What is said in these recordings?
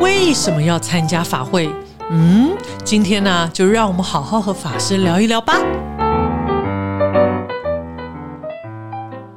为什么要参加法会？嗯，今天呢，就让我们好好和法师聊一聊吧。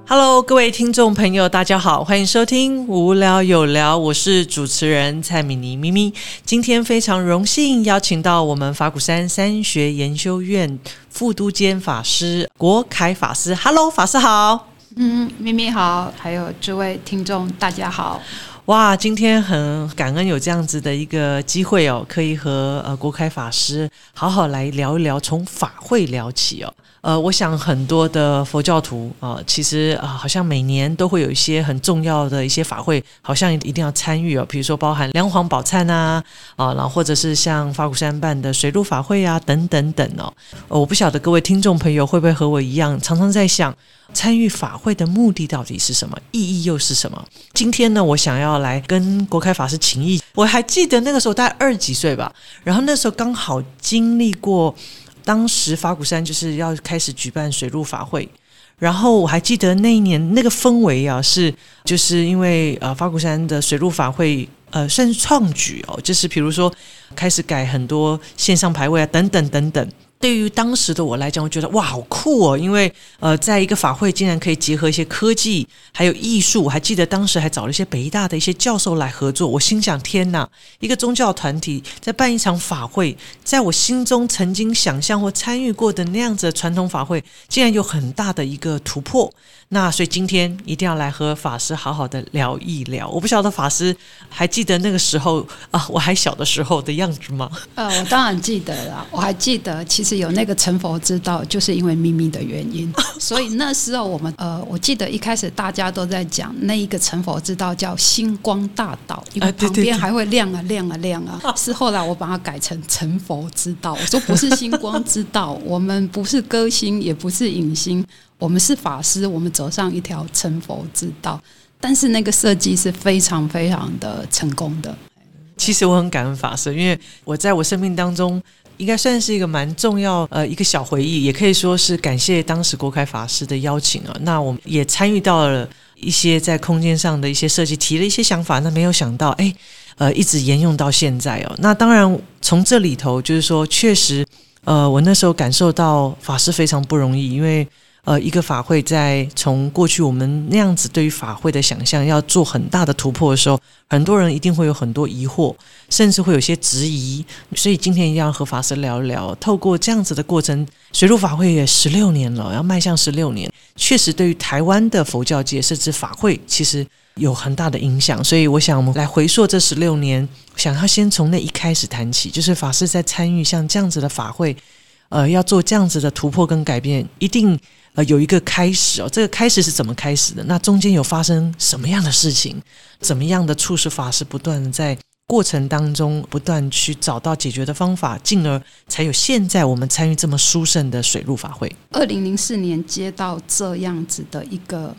Hello，各位听众朋友，大家好，欢迎收听无聊有聊，我是主持人蔡米妮咪咪。今天非常荣幸邀请到我们法鼓山三学研修院副都监法师国凯法师。Hello，法师好。嗯，咪咪好，还有诸位听众，大家好。哇，今天很感恩有这样子的一个机会哦，可以和呃国开法师好好来聊一聊，从法会聊起哦。呃，我想很多的佛教徒啊，其实啊，好像每年都会有一些很重要的一些法会，好像一定要参与哦。比如说包含梁皇宝忏啊，啊，然后或者是像法鼓山办的水陆法会啊，等等等哦。我不晓得各位听众朋友会不会和我一样，常常在想。参与法会的目的到底是什么？意义又是什么？今天呢，我想要来跟国开法师请意。我还记得那个时候大概二十几岁吧，然后那时候刚好经历过当时法鼓山就是要开始举办水陆法会，然后我还记得那一年那个氛围啊，是就是因为呃法鼓山的水陆法会呃算是创举哦，就是比如说开始改很多线上排位啊等等等等。对于当时的我来讲，我觉得哇，好酷哦！因为呃，在一个法会竟然可以结合一些科技，还有艺术。我还记得当时还找了一些北大的一些教授来合作。我心想：天哪！一个宗教团体在办一场法会，在我心中曾经想象或参与过的那样子的传统法会，竟然有很大的一个突破。那所以今天一定要来和法师好好的聊一聊。我不晓得法师还记得那个时候啊，我还小的时候的样子吗？呃，我当然记得了。我还记得，其实有那个成佛之道，就是因为秘密的原因。所以那时候我们呃，我记得一开始大家都在讲那一个成佛之道叫星光大道，因为旁边还会亮啊亮啊亮啊。是后来我把它改成成佛之道。我说不是星光之道，我们不是歌星，也不是影星。我们是法师，我们走上一条成佛之道，但是那个设计是非常非常的成功的。其实我很感恩法师，因为我在我生命当中应该算是一个蛮重要呃一个小回忆，也可以说是感谢当时国开法师的邀请啊。那我们也参与到了一些在空间上的一些设计，提了一些想法，那没有想到哎呃一直沿用到现在哦。那当然从这里头就是说，确实呃我那时候感受到法师非常不容易，因为。呃，一个法会在从过去我们那样子对于法会的想象要做很大的突破的时候，很多人一定会有很多疑惑，甚至会有些质疑。所以今天一定要和法师聊一聊，透过这样子的过程，水陆法会也十六年了，要迈向十六年，确实对于台湾的佛教界甚至法会，其实有很大的影响。所以我想我们来回溯这十六年，想要先从那一开始谈起，就是法师在参与像这样子的法会，呃，要做这样子的突破跟改变，一定。呃，有一个开始哦，这个开始是怎么开始的？那中间有发生什么样的事情？怎么样的促使法师不断在过程当中不断去找到解决的方法，进而才有现在我们参与这么殊胜的水陆法会。二零零四年接到这样子的一个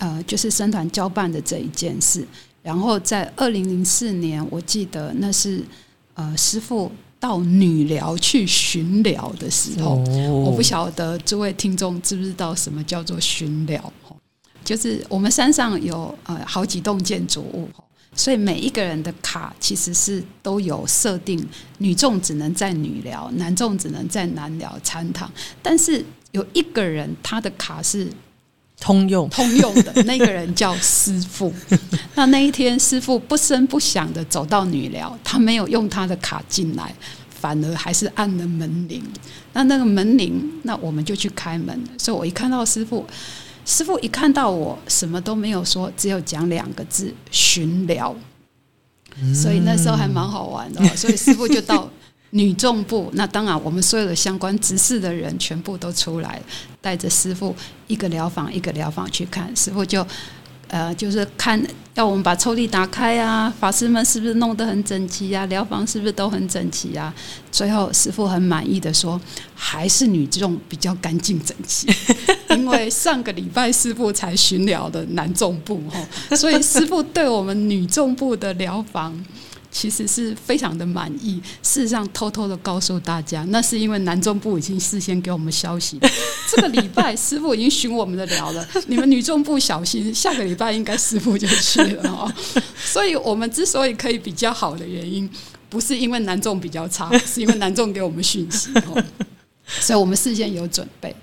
呃，就是生团交办的这一件事，然后在二零零四年，我记得那是呃师傅。到女寮去巡寮的时候，我不晓得诸位听众知不知道什么叫做巡寮？就是我们山上有呃好几栋建筑物，所以每一个人的卡其实是都有设定，女众只能在女寮，男众只能在男寮参堂。但是有一个人他的卡是。通用通用的那个人叫师傅。那那一天，师傅不声不响的走到女寮，他没有用他的卡进来，反而还是按了门铃。那那个门铃，那我们就去开门。所以我一看到师傅，师傅一看到我，什么都没有说，只有讲两个字“巡寮”。所以那时候还蛮好玩的。所以师傅就到。女众部，那当然，我们所有的相关执事的人全部都出来，带着师傅一个疗房一个疗房去看，师傅就呃，就是看要我们把抽屉打开啊，法师们是不是弄得很整齐啊，疗房是不是都很整齐啊？最后师傅很满意的说，还是女众比较干净整齐，因为上个礼拜师傅才巡疗的男众部哈，所以师傅对我们女众部的疗房。其实是非常的满意。事实上，偷偷的告诉大家，那是因为南中部已经事先给我们消息，这个礼拜师傅已经寻我们的聊了。你们女中部小心，下个礼拜应该师傅就去了哦。所以我们之所以可以比较好的原因，不是因为南中比较差，是因为南中给我们讯息哦。所以我们事先有准备。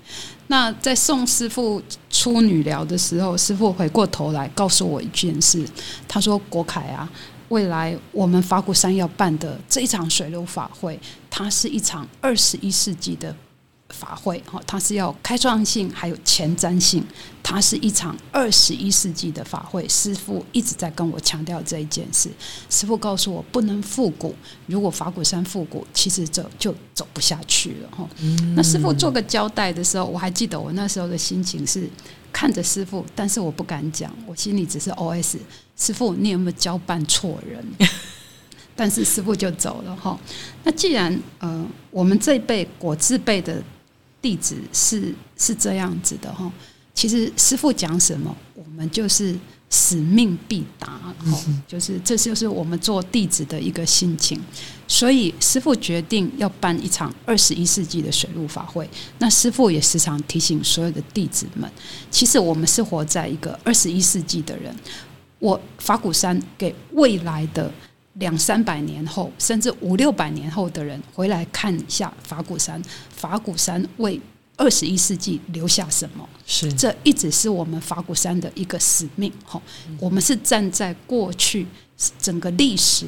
那在送师傅出女聊的时候，师傅回过头来告诉我一件事，他说：“国凯啊，未来我们法鼓山要办的这一场水流法会，它是一场二十一世纪的。”法会哈，它是要开创性，还有前瞻性。它是一场二十一世纪的法会。师傅一直在跟我强调这一件事。师傅告诉我，不能复古。如果法鼓山复古，其实走就走不下去了哈。那师傅做个交代的时候，我还记得我那时候的心情是看着师傅，但是我不敢讲，我心里只是 OS：师傅，你有没有交办错人？但是师傅就走了哈。那既然呃，我们这一辈果字辈的。弟子是是这样子的哈，其实师傅讲什么，我们就是使命必达，就是这就是我们做弟子的一个心情。所以师傅决定要办一场二十一世纪的水陆法会，那师傅也时常提醒所有的弟子们，其实我们是活在一个二十一世纪的人，我法鼓山给未来的。两三百年后，甚至五六百年后的人回来看一下法鼓山，法鼓山为二十一世纪留下什么？是这一直是我们法鼓山的一个使命。哈，我们是站在过去整个历史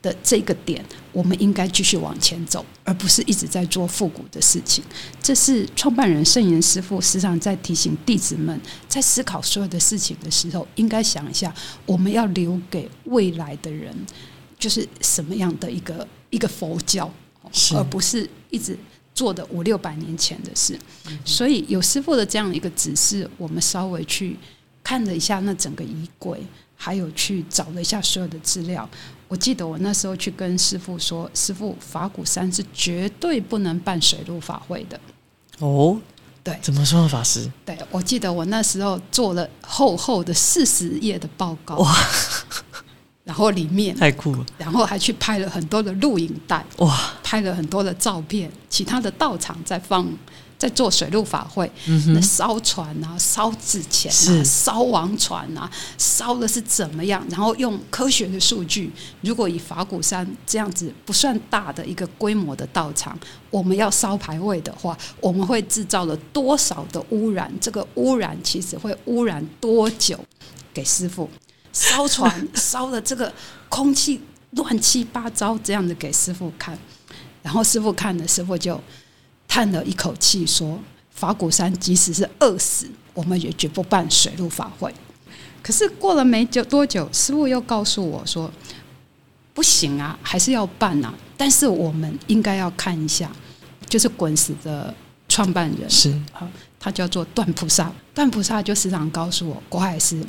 的这个点，我们应该继续往前走，而不是一直在做复古的事情。这是创办人圣严师傅时常在提醒弟子们，在思考所有的事情的时候，应该想一下，我们要留给未来的人。就是什么样的一个一个佛教，而不是一直做的五六百年前的事。所以有师傅的这样一个指示，我们稍微去看了一下那整个衣柜，还有去找了一下所有的资料。我记得我那时候去跟师傅说：“师傅，法鼓山是绝对不能办水陆法会的。”哦，对，怎么说，法师？对，我记得我那时候做了厚厚的四十页的报告。哇！然后里面太酷了，然后还去拍了很多的录影带，哇，拍了很多的照片。其他的道场在放，在做水陆法会，那烧船啊，烧纸钱啊，烧王船啊，烧的是怎么样？然后用科学的数据，如果以法鼓山这样子不算大的一个规模的道场，我们要烧牌位的话，我们会制造了多少的污染？这个污染其实会污染多久？给师傅。烧船 烧的这个空气乱七八糟，这样子给师傅看，然后师傅看了，师傅就叹了一口气说：“法鼓山即使是饿死，我们也绝不办水陆法会。”可是过了没久多久，师傅又告诉我说：“不行啊，还是要办啊！但是我们应该要看一下，就是滚石的创办人是啊，他叫做段菩萨，段菩萨就时常告诉我，国海师。”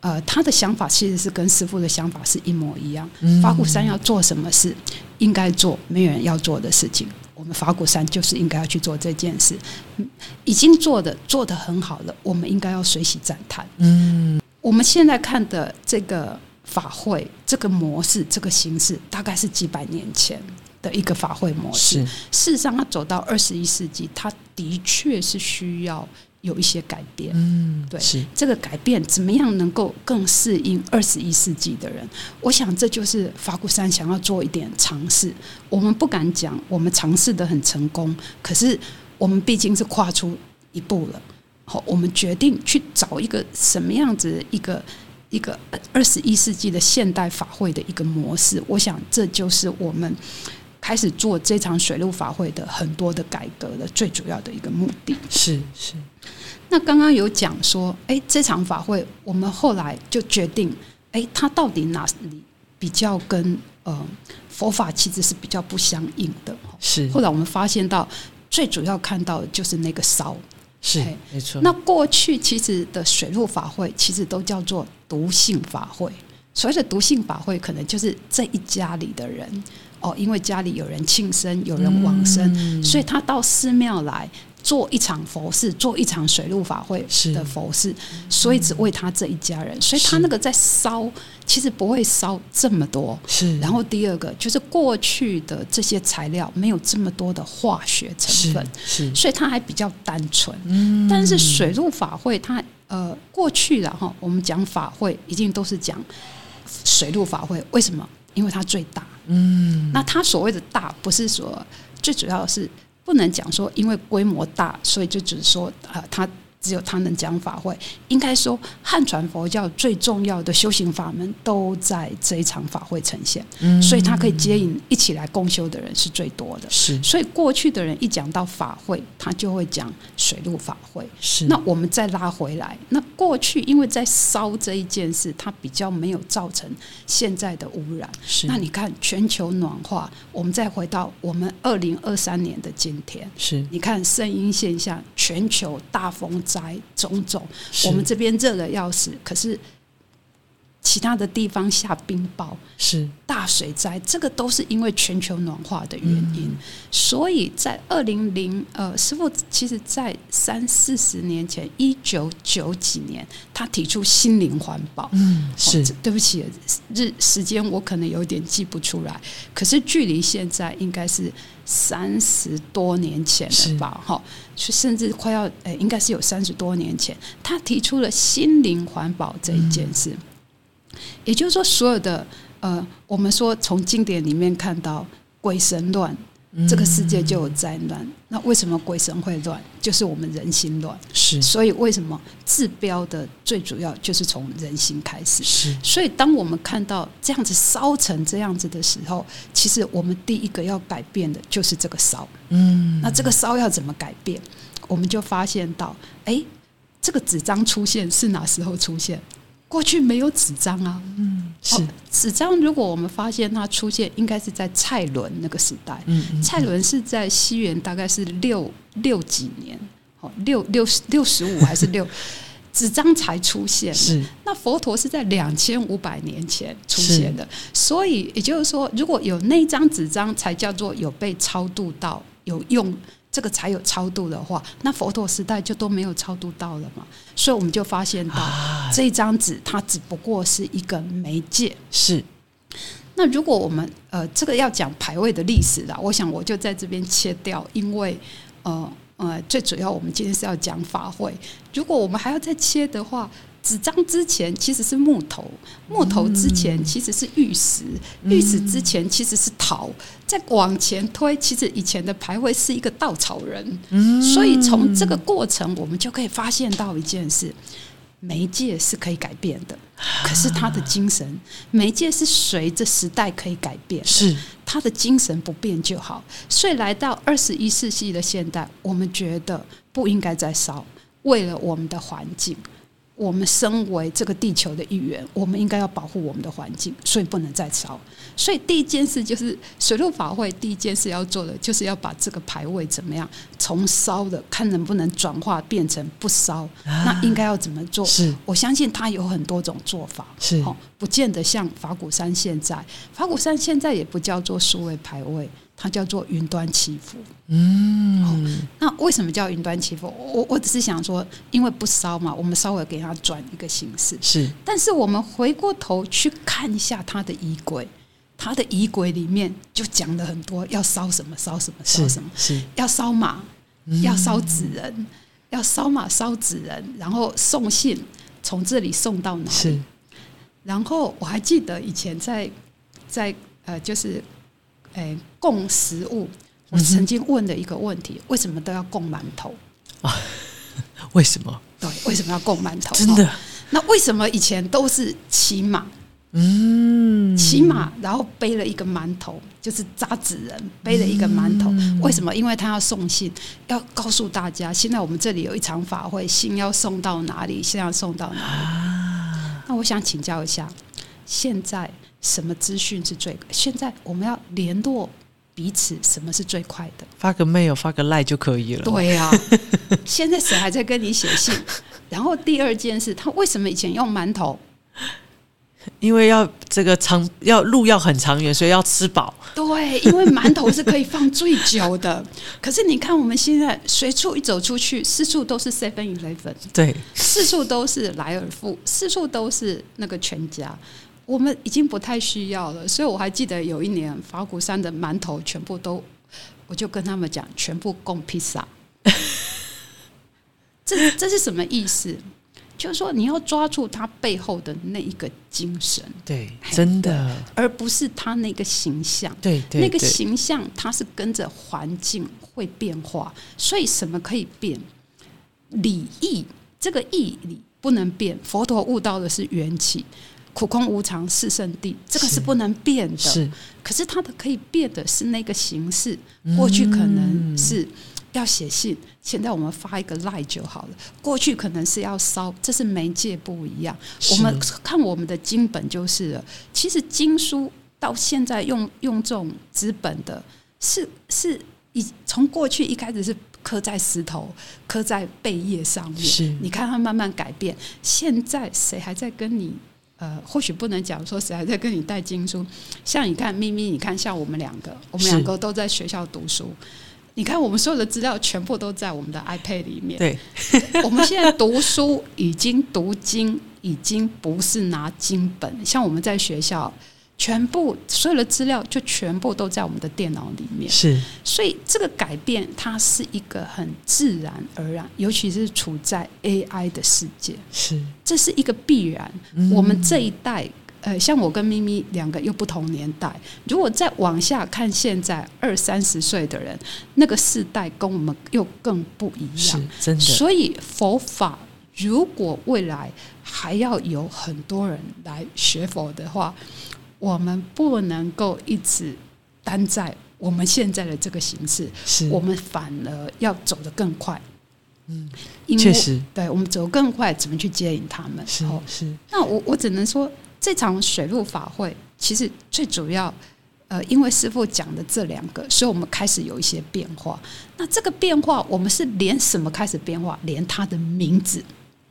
呃，他的想法其实是跟师傅的想法是一模一样。法鼓山要做什么事，应该做没有人要做的事情，我们法鼓山就是应该要去做这件事。已经做的做的很好了，我们应该要随喜赞叹。嗯，我们现在看的这个法会，这个模式，这个形式，大概是几百年前的一个法会模式。事实上，它走到二十一世纪，它的确是需要。有一些改变，嗯，对，是这个改变怎么样能够更适应二十一世纪的人？我想这就是法鼓山想要做一点尝试。我们不敢讲我们尝试的很成功，可是我们毕竟是跨出一步了。好，我们决定去找一个什么样子一个一个二十一世纪的现代法会的一个模式。我想这就是我们开始做这场水陆法会的很多的改革的最主要的一个目的。是是。那刚刚有讲说，哎，这场法会我们后来就决定，哎，它到底哪里比较跟呃佛法其实是比较不相应的？是。后来我们发现到，最主要看到的就是那个烧，是没错。那过去其实的水陆法会其实都叫做毒性法会，所谓的毒性法会，可能就是这一家里的人哦，因为家里有人庆生，有人往生，所以他到寺庙来。做一场佛事，做一场水陆法会的佛事，所以只为他这一家人，所以他那个在烧，其实不会烧这么多。是，然后第二个就是过去的这些材料没有这么多的化学成是分，是，所以它还比较单纯。嗯但是水陆法会它呃过去的哈，我们讲法会一定都是讲水陆法会，为什么？因为它最大。嗯，那他所谓的大，不是说最主要是不能讲说因为规模大，所以就只是说呃他。只有他能讲法会，应该说汉传佛教最重要的修行法门都在这一场法会呈现，嗯。所以他可以接引一起来共修的人是最多的。是。所以过去的人一讲到法会，他就会讲水陆法会。是，那我们再拉回来，那过去因为在烧这一件事，它比较没有造成现在的污染。是。那你看全球暖化，我们再回到我们二零二三年的今天，是。你看圣婴现象，全球大风灾种种，我们这边热的要死，可是其他的地方下冰雹，是大水灾，这个都是因为全球暖化的原因。嗯所以在二零零呃，师傅其实在三四十年前，一九九几年，他提出心灵环保。嗯是哦对不起，日时间我可能有点记不出来，可是距离现在应该是三十多年前了吧？哈，就甚至快要呃，应该是有三十多年前，他提出了心灵环保这一件事。也就是说，所有的呃，我们说从经典里面看到鬼神乱，这个世界就有灾难。那为什么鬼神会乱？就是我们人心乱。是所以为什么治标的最主要就是从人心开始？是所以当我们看到这样子烧成这样子的时候，其实我们第一个要改变的就是这个烧。嗯那这个烧要怎么改变？我们就发现到，哎，这个纸张出现是哪时候出现？过去没有纸张啊。是哦纸张如果我们发现它出现，应该是在蔡伦那个时代。嗯嗯蔡伦是在西元大概是六六几年，哦，六六六十五还是六，纸张才出现。是那佛陀是在两千五百年前出现的，所以也就是说，如果有那张纸张，才叫做有被超度到，有用这个才有超度的话，那佛陀时代就都没有超度到了嘛。所以我们就发现到，啊这张纸它只不过是一个媒介。是那如果我们呃这个要讲排位的历史啦，我想我就在这边切掉，因为呃呃最主要我们今天是要讲法会，如果我们还要再切的话。纸张之前其实是木头，木头之前其实是玉石，玉石之前其实是陶，再往前推，其实以前的牌位是一个稻草人，所以从这个过程，我们就可以发现到一件事：媒介是可以改变的，可是他的精神，媒介是随着时代可以改变的，是。他的精神不变就好。所以来到二十一世纪的现代，我们觉得不应该再烧，为了我们的环境。我们身为这个地球的一员，我们应该要保护我们的环境，所以不能再烧。所以第一件事就是水陆法会，第一件事要做的就是要把这个牌位怎么样从烧的看能不能转化变成不烧。那应该要怎么做？是我相信它有很多种做法，是哦，不见得像法鼓山现在，法鼓山现在也不叫做数位牌位，它叫做云端祈福。嗯那为什么叫云端祈福？我我只是想说，因为不烧嘛，我们稍微给它转一个形式。是但是我们回过头去看一下它的仪轨，它的仪轨里面就讲了很多要烧什么烧什么烧什么，是要烧马，要烧纸人，要烧马烧纸人，然后送信从这里送到哪里？是然后我还记得以前在在呃，就是诶供食物，我曾经问的一个问题：为什么都要供馒头啊？为什么？对，为什么要供馒头？真的哦那为什么以前都是骑马？嗯骑马，然后背了一个馒头，就是扎纸人背了一个馒头。嗯为什么？因为他要送信，要告诉大家，现在我们这里有一场法会，信要送到哪里，信要送到哪里。啊那我想请教一下，现在什么资讯是最？现在我们要联络彼此，什么是最快的？发个 mail 发个 line 就可以了。对呀、现在谁还在跟你写信？然后第二件事，他为什么以前用馒头？因为要这个长要路要很长远，所以要吃饱。对，因为馒头是可以放最久的。可是你看，我们现在随处一走出去，四处都是 Seven Eleven，对，四处都是莱尔富，四处都是那个全家。我们已经不太需要了。所以我还记得有一年，法鼓山的馒头全部都，我就跟他们讲，全部供披萨。这这是什么意思？就是说，你要抓住它背后的那一个精神，对，真的，而不是它那个形象。对，对那个形象它是跟着环境会变化，所以什么可以变？礼义这个义理不能变。佛陀悟到的是缘起，苦空无常，是圣地，这个是不能变的。是，可是它的可以变的是那个形式。过去可能是。要写信，现在我们发一个赖就好了。过去可能是要烧，这是媒介不一样。我们看我们的经本就是了。其实经书到现在用用这种纸本的，是是以从过去一开始是刻在石头、刻在贝叶上面。是，你看它慢慢改变。现在谁还在跟你？呃，或许不能讲说谁还在跟你带经书。像你看咪咪，你看像我们两个，我们两个都在学校读书。你看，我们所有的资料全部都在我们的 iPad 里面。对，我们现在读书已经读经，已经不是拿经本。像我们在学校，全部所有的资料就全部都在我们的电脑里面。是，所以这个改变它是一个很自然而然，尤其是处在 AI 的世界，是，这是一个必然。我们这一代。呃，像我跟咪咪两个又不同年代，如果再往下看，现在二三十岁的人，那个世代跟我们又更不一样，真的。所以佛法如果未来还要有很多人来学佛的话，我们不能够一直单在我们现在的这个形式，是我们反而要走得更快。嗯，确实，对我们走更快，怎么去接引他们？是是。那我我只能说。这场水陆法会其实最主要，呃，因为师傅讲的这两个，所以我们开始有一些变化。那这个变化，我们是连什么开始变化？连他的名字。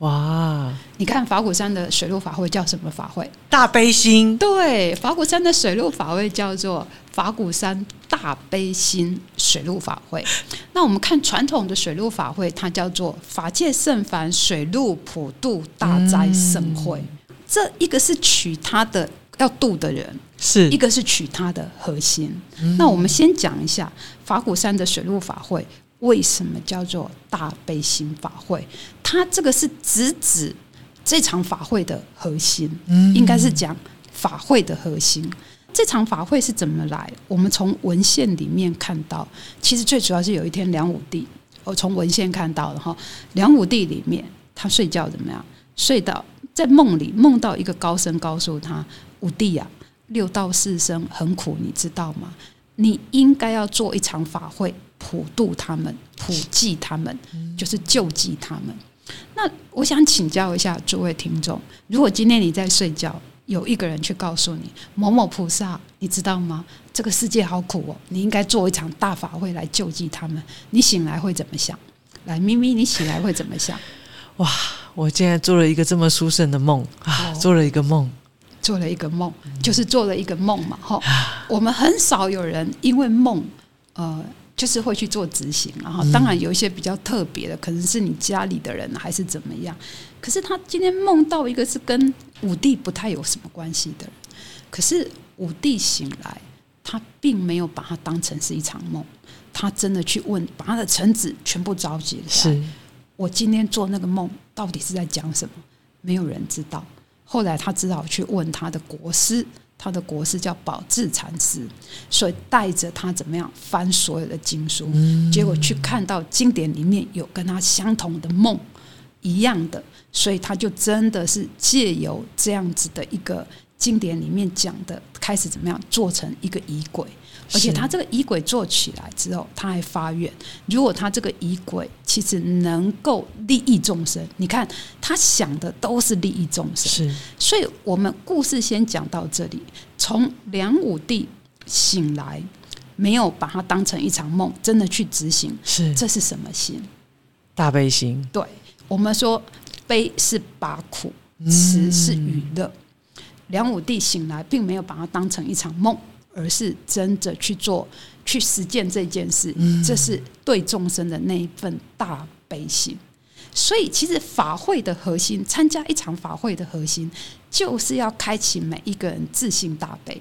哇！你看法鼓山的水陆法会叫什么法会？大悲心。对，法鼓山的水陆法会叫做法鼓山大悲心水陆法会。那我们看传统的水陆法会，它叫做法界圣凡水陆普渡大斋盛会。这一个是取它的要渡的人，是一个是取它的核心。那我们先讲一下法鼓山的水陆法会为什么叫做大悲心法会？它这个是直指这场法会的核心，应该是讲法会的核心。这场法会是怎么来？我们从文献里面看到，其实最主要是有一天梁武帝，我从文献看到的哈，梁武帝里面他睡觉怎么样？睡到。在梦里梦到一个高僧告诉他：“武帝呀，六道四生很苦，你知道吗？你应该要做一场法会，普渡他们，普济他们，就是救济他们。”那我想请教一下诸位听众：如果今天你在睡觉，有一个人去告诉你某某菩萨，你知道吗？这个世界好苦哦，你应该做一场大法会来救济他们。你醒来会怎么想？来，咪咪，你醒来会怎么想？哇！我竟然做了一个这么殊胜的梦啊！做了一个梦，做了一个梦，就是做了一个梦嘛！哈，我们很少有人因为梦，呃，就是会去做执行。然后，当然有一些比较特别的，可能是你家里的人还是怎么样。可是他今天梦到一个是跟武帝不太有什么关系的人，可是武帝醒来，他并没有把它当成是一场梦，他真的去问，把他的臣子全部召集了。是。我今天做那个梦到底是在讲什么？没有人知道。后来他只好去问他的国师，他的国师叫宝智禅师，所以带着他怎么样翻所有的经书，结果去看到经典里面有跟他相同的梦一样的，所以他就真的是借由这样子的一个经典里面讲的，开始怎么样做成一个仪轨。而且他这个仪轨做起来之后，他还发愿，如果他这个仪轨其实能够利益众生，你看他想的都是利益众生。是，所以我们故事先讲到这里。从梁武帝醒来，没有把它当成一场梦，真的去执行，是这是什么心？大悲心。对我们说，悲是拔苦，慈是娱乐。梁武帝醒来，并没有把它当成一场梦，而是真的去做、去实践这件事。这是对众生的那一份大悲心。所以，其实法会的核心，参加一场法会的核心，就是要开启每一个人自信大悲。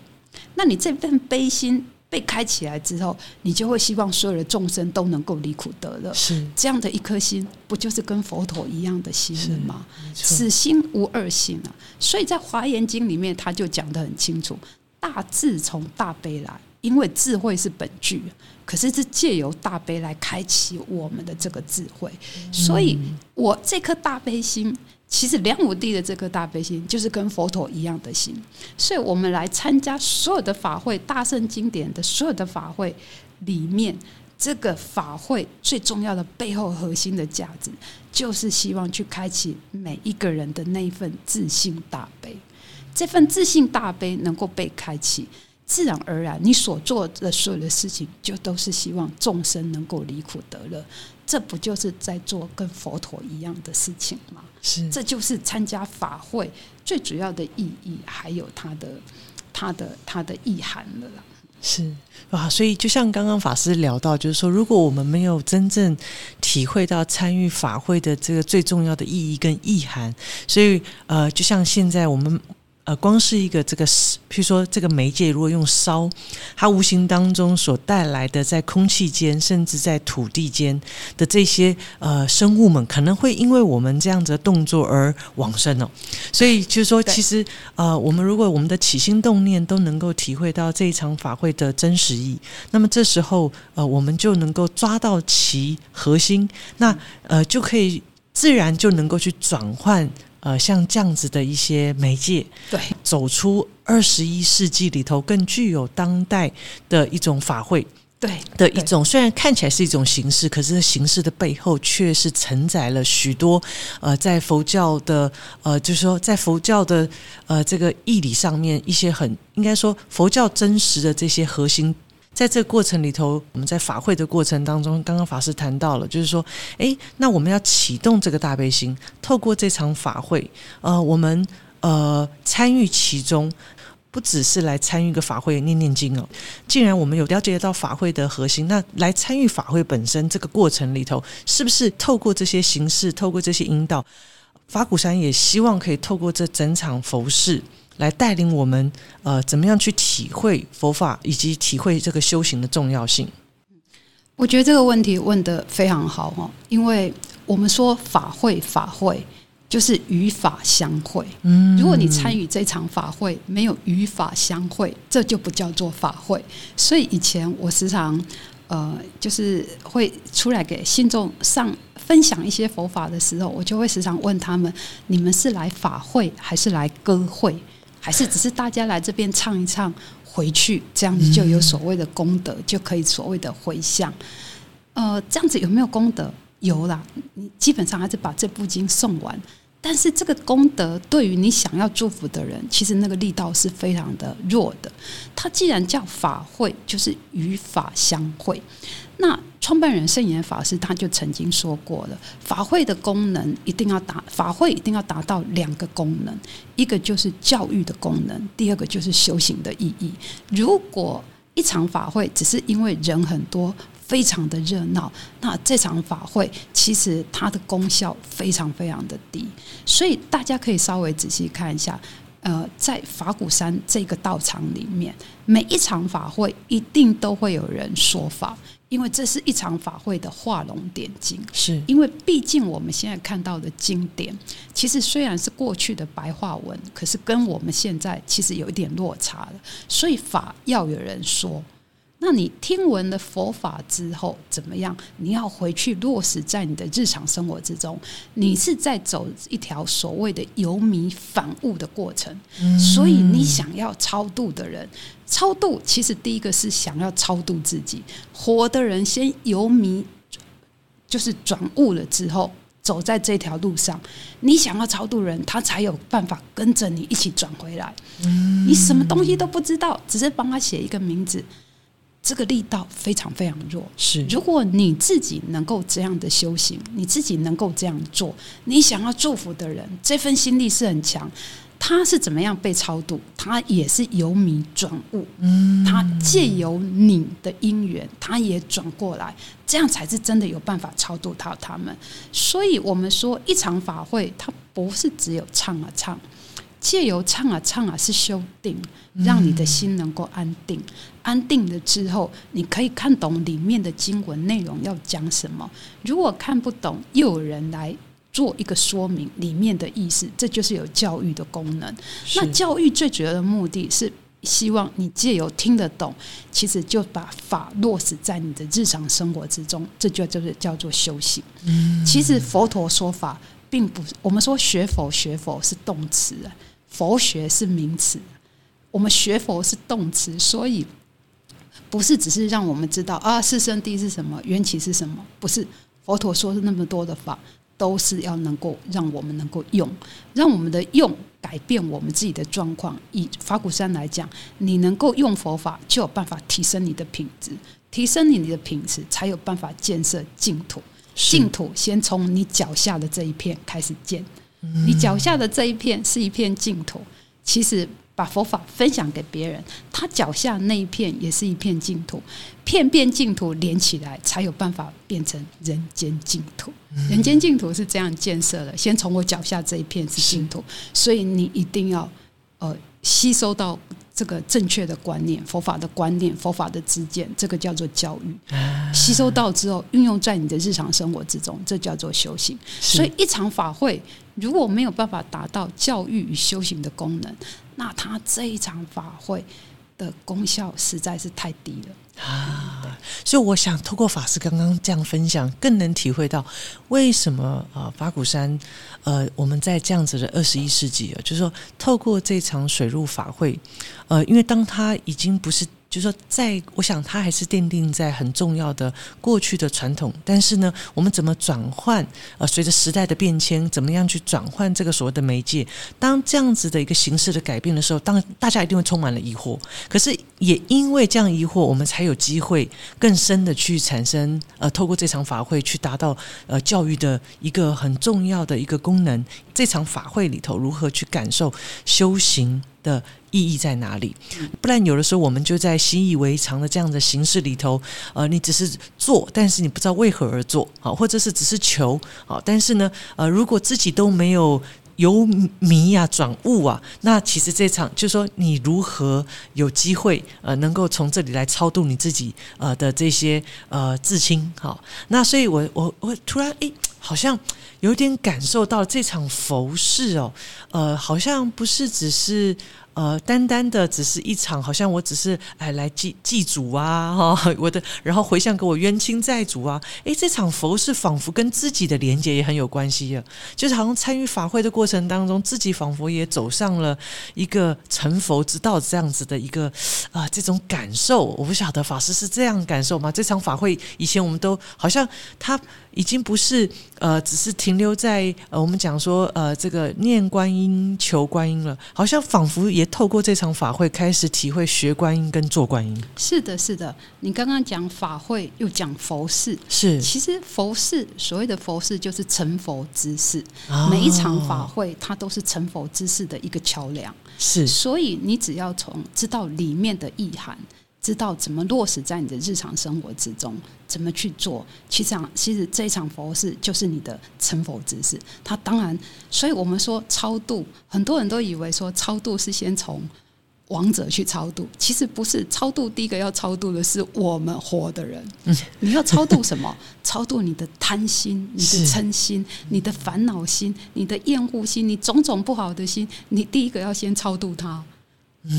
那你这份悲心被开起来之后，你就会希望所有的众生都能够离苦得乐。是这样的一颗心，不就是跟佛陀一样的心了吗？此心无二心啊！所以在《华严经》里面，他就讲得很清楚：大智从大悲来，因为智慧是本具，可是是借由大悲来开启我们的这个智慧。所以，我这颗大悲心，其实梁武帝的这颗大悲心，就是跟佛陀一样的心。所以我们来参加所有的法会，大圣经典的所有的法会里面。这个法会最重要的背后核心的价值，就是希望去开启每一个人的那一份自信大悲。这份自信大悲能够被开启，自然而然，你所做的所有的事情，就都是希望众生能够离苦得乐。这不就是在做跟佛陀一样的事情吗？是这就是参加法会最主要的意义，还有它的、它的、它的意涵了啦。是啊，所以就像刚刚法师聊到，就是说，如果我们没有真正体会到参与法会的这个最重要的意义跟意涵，所以呃，就像现在我们。呃，光是一个这个，譬如说这个媒介，如果用烧，它无形当中所带来的，在空气间，甚至在土地间的这些呃生物们，可能会因为我们这样子的动作而往生哦。所以就是说，其实呃，我们如果我们的起心动念都能够体会到这一场法会的真实意，那么这时候呃，我们就能够抓到其核心，那呃，就可以自然就能够去转换。呃，像这样子的一些媒介，对，走出二十一世纪里头更具有当代的一种法会对的一种，虽然看起来是一种形式，可是形式的背后却是承载了许多呃，在佛教的呃，就是说在佛教的呃这个义理上面一些很应该说佛教真实的这些核心。在这个过程里头，我们在法会的过程当中，刚刚法师谈到了，就是说，诶，那我们要启动这个大悲心，透过这场法会，呃，我们呃参与其中，不只是来参与个法会念念经哦。既然我们有了解到法会的核心，那来参与法会本身这个过程里头，是不是透过这些形式，透过这些引导，法鼓山也希望可以透过这整场佛事。来带领我们，呃，怎么样去体会佛法，以及体会这个修行的重要性？我觉得这个问题问得非常好哦，因为我们说法会，法会就是与法相会。嗯如果你参与这场法会，没有与法相会，这就不叫做法会。所以以前我时常呃，就是会出来给信众上分享一些佛法的时候，我就会时常问他们：你们是来法会，还是来歌会，还是只是大家来这边唱一唱？回去这样子就有所谓的功德，就可以所谓的回向。呃，这样子有没有功德？有啦，你基本上还是把这部经送完。但是这个功德对于你想要祝福的人，其实那个力道是非常的弱的。它既然叫法会，就是与法相会。那创办人圣严法师他就曾经说过了，法会的功能一定要达，法会一定要达到两个功能，一个就是教育的功能，第二个就是修行的意义。如果一场法会只是因为人很多，非常的热闹，那这场法会其实它的功效非常非常的低，所以大家可以稍微仔细看一下。呃，在法鼓山这个道场里面，每一场法会一定都会有人说法，因为这是一场法会的画龙点睛。是因为毕竟我们现在看到的经典，其实虽然是过去的白话文，可是跟我们现在其实有一点落差了。所以法要有人说，那你听闻了佛法之后怎么样？你要回去落实在你的日常生活之中，你是在走一条所谓的由迷反悟的过程。所以你想要超度的人，超度其实第一个是想要超度自己，活的人先由迷，就是转悟了之后。走在这条路上，你想要超度人，他才有办法跟着你一起转回来。你什么东西都不知道，只是帮他写一个名字，这个力道非常非常弱。是，如果你自己能够这样的修行，你自己能够这样做，你想要祝福的人，这份心力是很强。他是怎么样被超度？他也是由迷转悟，嗯，他借由你的因缘，他也转过来，这样才是真的有办法超度到他们。所以，我们说一场法会，它不是只有唱啊唱，借由唱啊唱啊是修定，让你的心能够安定。安定了之后，你可以看懂里面的经文内容要讲什么。如果看不懂，又有人来。做一个说明里面的意思，这就是有教育的功能。那教育最主要的目的是希望你借由听得懂，其实就把法落实在你的日常生活之中，这就就是叫做修行。嗯，其实佛陀说法并不，我们说学佛学佛是动词，佛学是名词，我们学佛是动词，所以不是只是让我们知道啊，四圣谛是什么，缘起是什么，不是佛陀说的那么多的法。都是要能够让我们能够用，让我们的用改变我们自己的状况。以法鼓山来讲，你能够用佛法，就有办法提升你的品质，提升你的品质，才有办法建设净土。净土先从你脚下的这一片开始建，你脚下的这一片是一片净土。其实。把佛法分享给别人，他脚下那一片也是一片净土，片片净土连起来，才有办法变成人间净土。人间净土是这样建设的，先从我脚下这一片是净土，所以你一定要呃吸收到这个正确的观念，佛法的观念，佛法的知见，这个叫做教育。吸收到之后，运用在你的日常生活之中，这叫做修行。所以一场法会如果没有办法达到教育与修行的功能，那他这一场法会的功效实在是太低了啊！所以我想透过法师刚刚这样分享，更能体会到为什么啊法鼓山呃我们在这样子的二十一世纪啊，就是说透过这场水陆法会，呃，因为当它已经不是。就是说，在我想，它还是奠定在很重要的过去的传统。但是呢，我们怎么转换？呃，随着时代的变迁，怎么样去转换这个所谓的媒介？当这样子的一个形式的改变的时候，当大家一定会充满了疑惑。可是也因为这样疑惑，我们才有机会更深的去产生呃，透过这场法会去达到呃教育的一个很重要的一个功能。这场法会里头，如何去感受修行？的意义在哪里？不然有的时候我们就在习以为常的这样的形式里头，呃，你只是做，但是你不知道为何而做，好，或者是只是求，好，但是呢，呃，如果自己都没有由迷啊转悟啊，那其实这场就说你如何有机会呃，能够从这里来超度你自己呃的这些呃至亲，好，那所以我我我突然诶，好像。有点感受到这场佛事哦，呃，好像不是只是。呃，单单的只是一场，好像我只是哎来祭祭祖啊，哈，我的，然后回向给我冤亲债主啊，哎，这场佛是仿佛跟自己的连接也很有关系啊，就是好像参与法会的过程当中，自己仿佛也走上了一个成佛之道这样子的一个啊这种感受，我不晓得法师是这样感受吗？这场法会以前我们都好像他已经不是呃只是停留在呃我们讲说呃这个念观音求观音了，好像仿佛也。也透过这场法会开始体会学观音跟做观音。是的，是的。你刚刚讲法会，又讲佛事，是。其实佛事所谓的佛事，就是成佛之事。每一场法会，它都是成佛之事的一个桥梁。是。所以你只要从知道里面的意涵。知道怎么落实在你的日常生活之中，怎么去做？其实，其实这一场佛事就是你的成佛之事。他当然，所以我们说超度，很多人都以为说超度是先从亡者去超度，其实不是。超度第一个要超度的是我们活的人。你要超度什么？超度你的贪心、你的嗔心、你的烦恼心、你的厌恶心、你种种不好的心，你第一个要先超度它。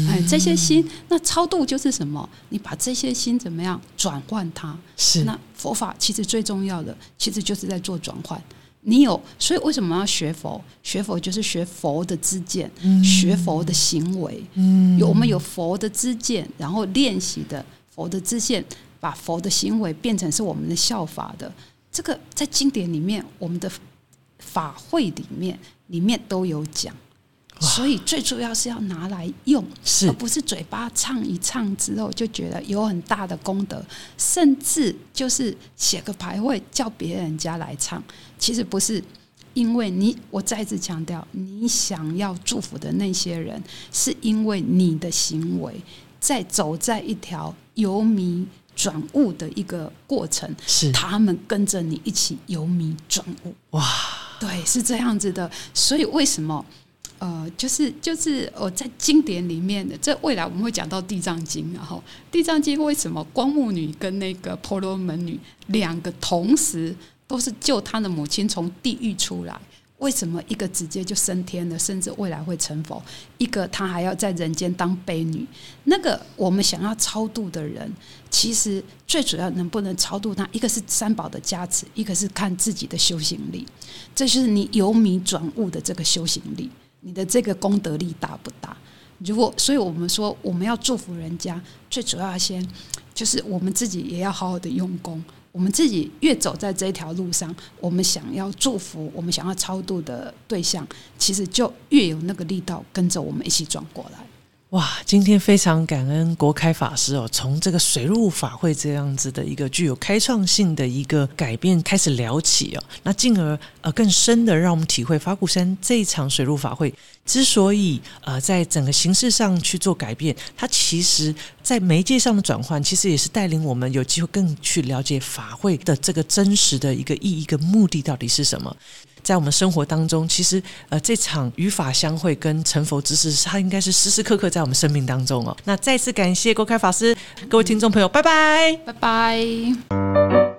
哎，这些心，那超度就是什么？你把这些心怎么样转换它？是那佛法其实最重要的，其实就是在做转换。你有，所以为什么要学佛？学佛就是学佛的知见，学佛的行为。嗯，有我们有佛的知见，然后练习的佛的知见，把佛的行为变成是我们的效法的。这个在经典里面，我们的法会里面里面都有讲。所以最主要是要拿来用，而不是嘴巴唱一唱之后就觉得有很大的功德，甚至就是写个牌位叫别人家来唱，其实不是。因为你，我再次强调，你想要祝福的那些人，是因为你的行为在走在一条由迷转悟的一个过程，是他们跟着你一起由迷转悟。哇，对，是这样子的。所以为什么？呃，就是就是我在经典里面的，这未来我们会讲到《地藏经》，然后《地藏经》为什么光目女跟那个婆罗门女两个同时都是救她的母亲从地狱出来？为什么一个直接就升天了，甚至未来会成佛？一个她还要在人间当悲女？那个我们想要超度的人，其实最主要能不能超度他，一个是三宝的加持，一个是看自己的修行力。这就是你由迷转悟的这个修行力。你的这个功德力大不大？如果，所以我们说，我们要祝福人家，最主要先就是我们自己也要好好的用功。我们自己越走在这条路上，我们想要祝福，我们想要超度的对象，其实就越有那个力道跟着我们一起转过来。哇，今天非常感恩国开法师哦，从这个水陆法会这样子的一个具有开创性的一个改变开始聊起哦，那进而呃更深的让我们体会法鼓山这一场水陆法会之所以呃在整个形式上去做改变，它其实在媒介上的转换，其实也是带领我们有机会更去了解法会的这个真实的一个意义跟目的到底是什么。在我们生活当中，其实呃，这场与法相会跟成佛之事，它应该是时时刻刻在我们生命当中哦。那再次感谢郭开法师，各位听众朋友，拜拜，拜拜。